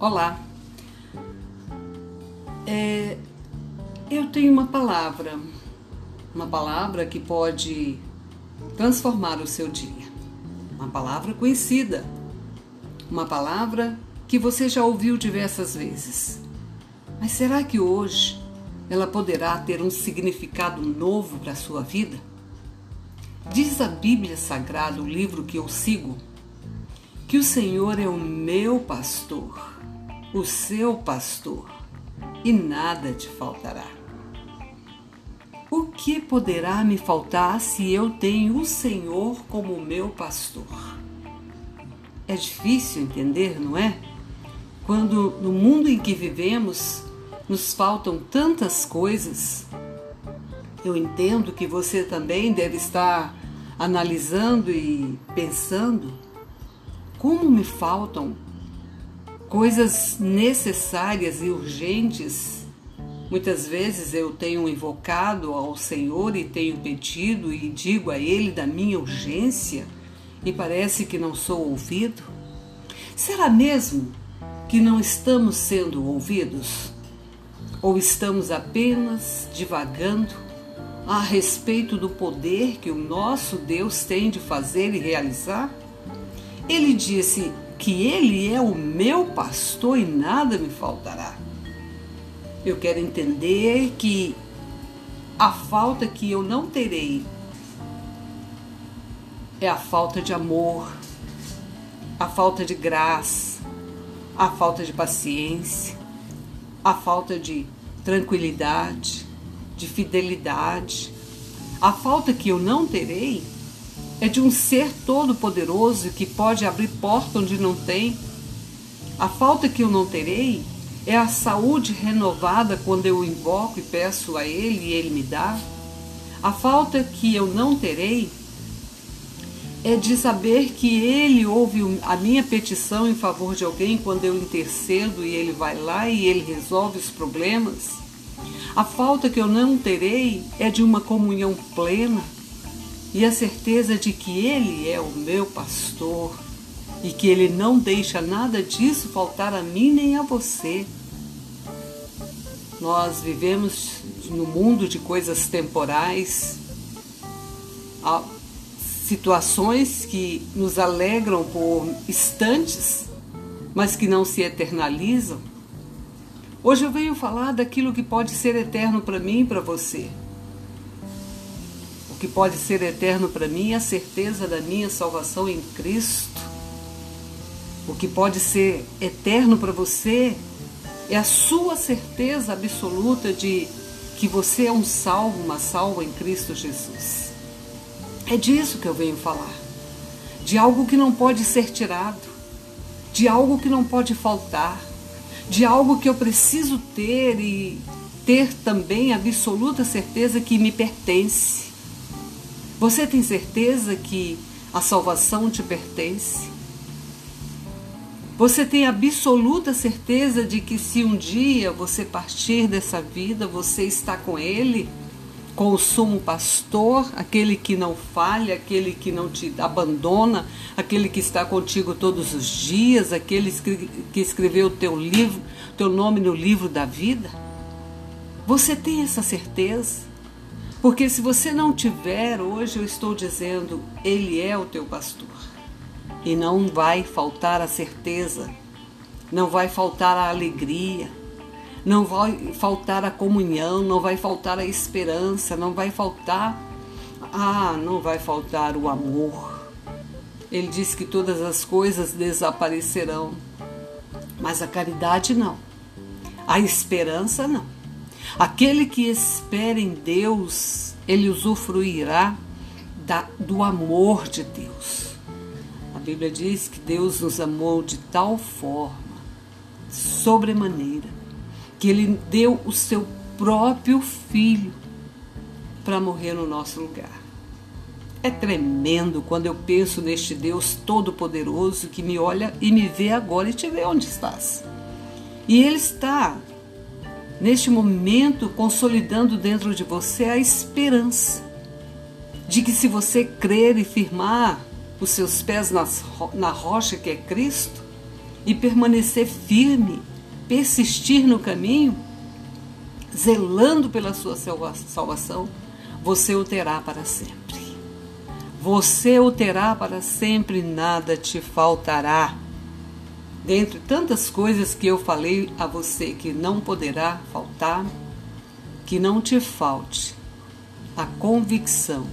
Olá, é, eu tenho uma palavra, uma palavra que pode transformar o seu dia, uma palavra conhecida, uma palavra que você já ouviu diversas vezes. Mas será que hoje ela poderá ter um significado novo para a sua vida? Diz a Bíblia Sagrada, o livro que eu sigo, que o Senhor é o meu pastor, o seu pastor, e nada te faltará. O que poderá me faltar se eu tenho o Senhor como meu pastor? É difícil entender, não é? Quando no mundo em que vivemos nos faltam tantas coisas. Eu entendo que você também deve estar analisando e pensando como me faltam coisas necessárias e urgentes. Muitas vezes eu tenho invocado ao Senhor e tenho pedido e digo a Ele da minha urgência e parece que não sou ouvido. Será mesmo que não estamos sendo ouvidos? Ou estamos apenas divagando a respeito do poder que o nosso Deus tem de fazer e realizar? Ele disse que ele é o meu pastor e nada me faltará. Eu quero entender que a falta que eu não terei é a falta de amor, a falta de graça, a falta de paciência, a falta de tranquilidade, de fidelidade. A falta que eu não terei é de um ser todo-poderoso que pode abrir porta onde não tem. A falta que eu não terei é a saúde renovada quando eu invoco e peço a Ele e Ele me dá. A falta que eu não terei é de saber que Ele ouve a minha petição em favor de alguém quando eu intercedo e Ele vai lá e Ele resolve os problemas. A falta que eu não terei é de uma comunhão plena e a certeza de que Ele é o meu pastor e que Ele não deixa nada disso faltar a mim nem a você. Nós vivemos no mundo de coisas temporais, situações que nos alegram por instantes, mas que não se eternalizam. Hoje eu venho falar daquilo que pode ser eterno para mim e para você que pode ser eterno para mim é a certeza da minha salvação em Cristo. O que pode ser eterno para você é a sua certeza absoluta de que você é um salvo, uma salva em Cristo Jesus. É disso que eu venho falar. De algo que não pode ser tirado, de algo que não pode faltar, de algo que eu preciso ter e ter também absoluta certeza que me pertence. Você tem certeza que a salvação te pertence? Você tem absoluta certeza de que se um dia você partir dessa vida, você está com Ele, com o sumo pastor, aquele que não falha, aquele que não te abandona, aquele que está contigo todos os dias, aquele que escreveu o teu livro, teu nome no livro da vida? Você tem essa certeza? Porque se você não tiver, hoje eu estou dizendo, Ele é o teu pastor. E não vai faltar a certeza, não vai faltar a alegria, não vai faltar a comunhão, não vai faltar a esperança, não vai faltar. Ah, não vai faltar o amor. Ele diz que todas as coisas desaparecerão, mas a caridade não, a esperança não. Aquele que espera em Deus, ele usufruirá da, do amor de Deus. A Bíblia diz que Deus nos amou de tal forma, sobremaneira, que ele deu o seu próprio filho para morrer no nosso lugar. É tremendo quando eu penso neste Deus todo-poderoso que me olha e me vê agora e te vê onde estás. E Ele está neste momento, consolidando dentro de você a esperança de que, se você crer e firmar os seus pés nas, na rocha que é Cristo, e permanecer firme, persistir no caminho, zelando pela sua salvação, você o terá para sempre. Você o terá para sempre, nada te faltará. Dentre tantas coisas que eu falei a você que não poderá faltar, que não te falte a convicção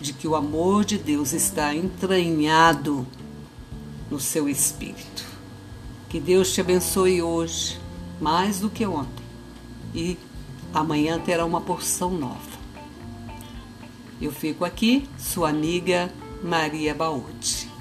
de que o amor de Deus está entranhado no seu espírito. Que Deus te abençoe hoje, mais do que ontem, e amanhã terá uma porção nova. Eu fico aqui, sua amiga Maria Baúde.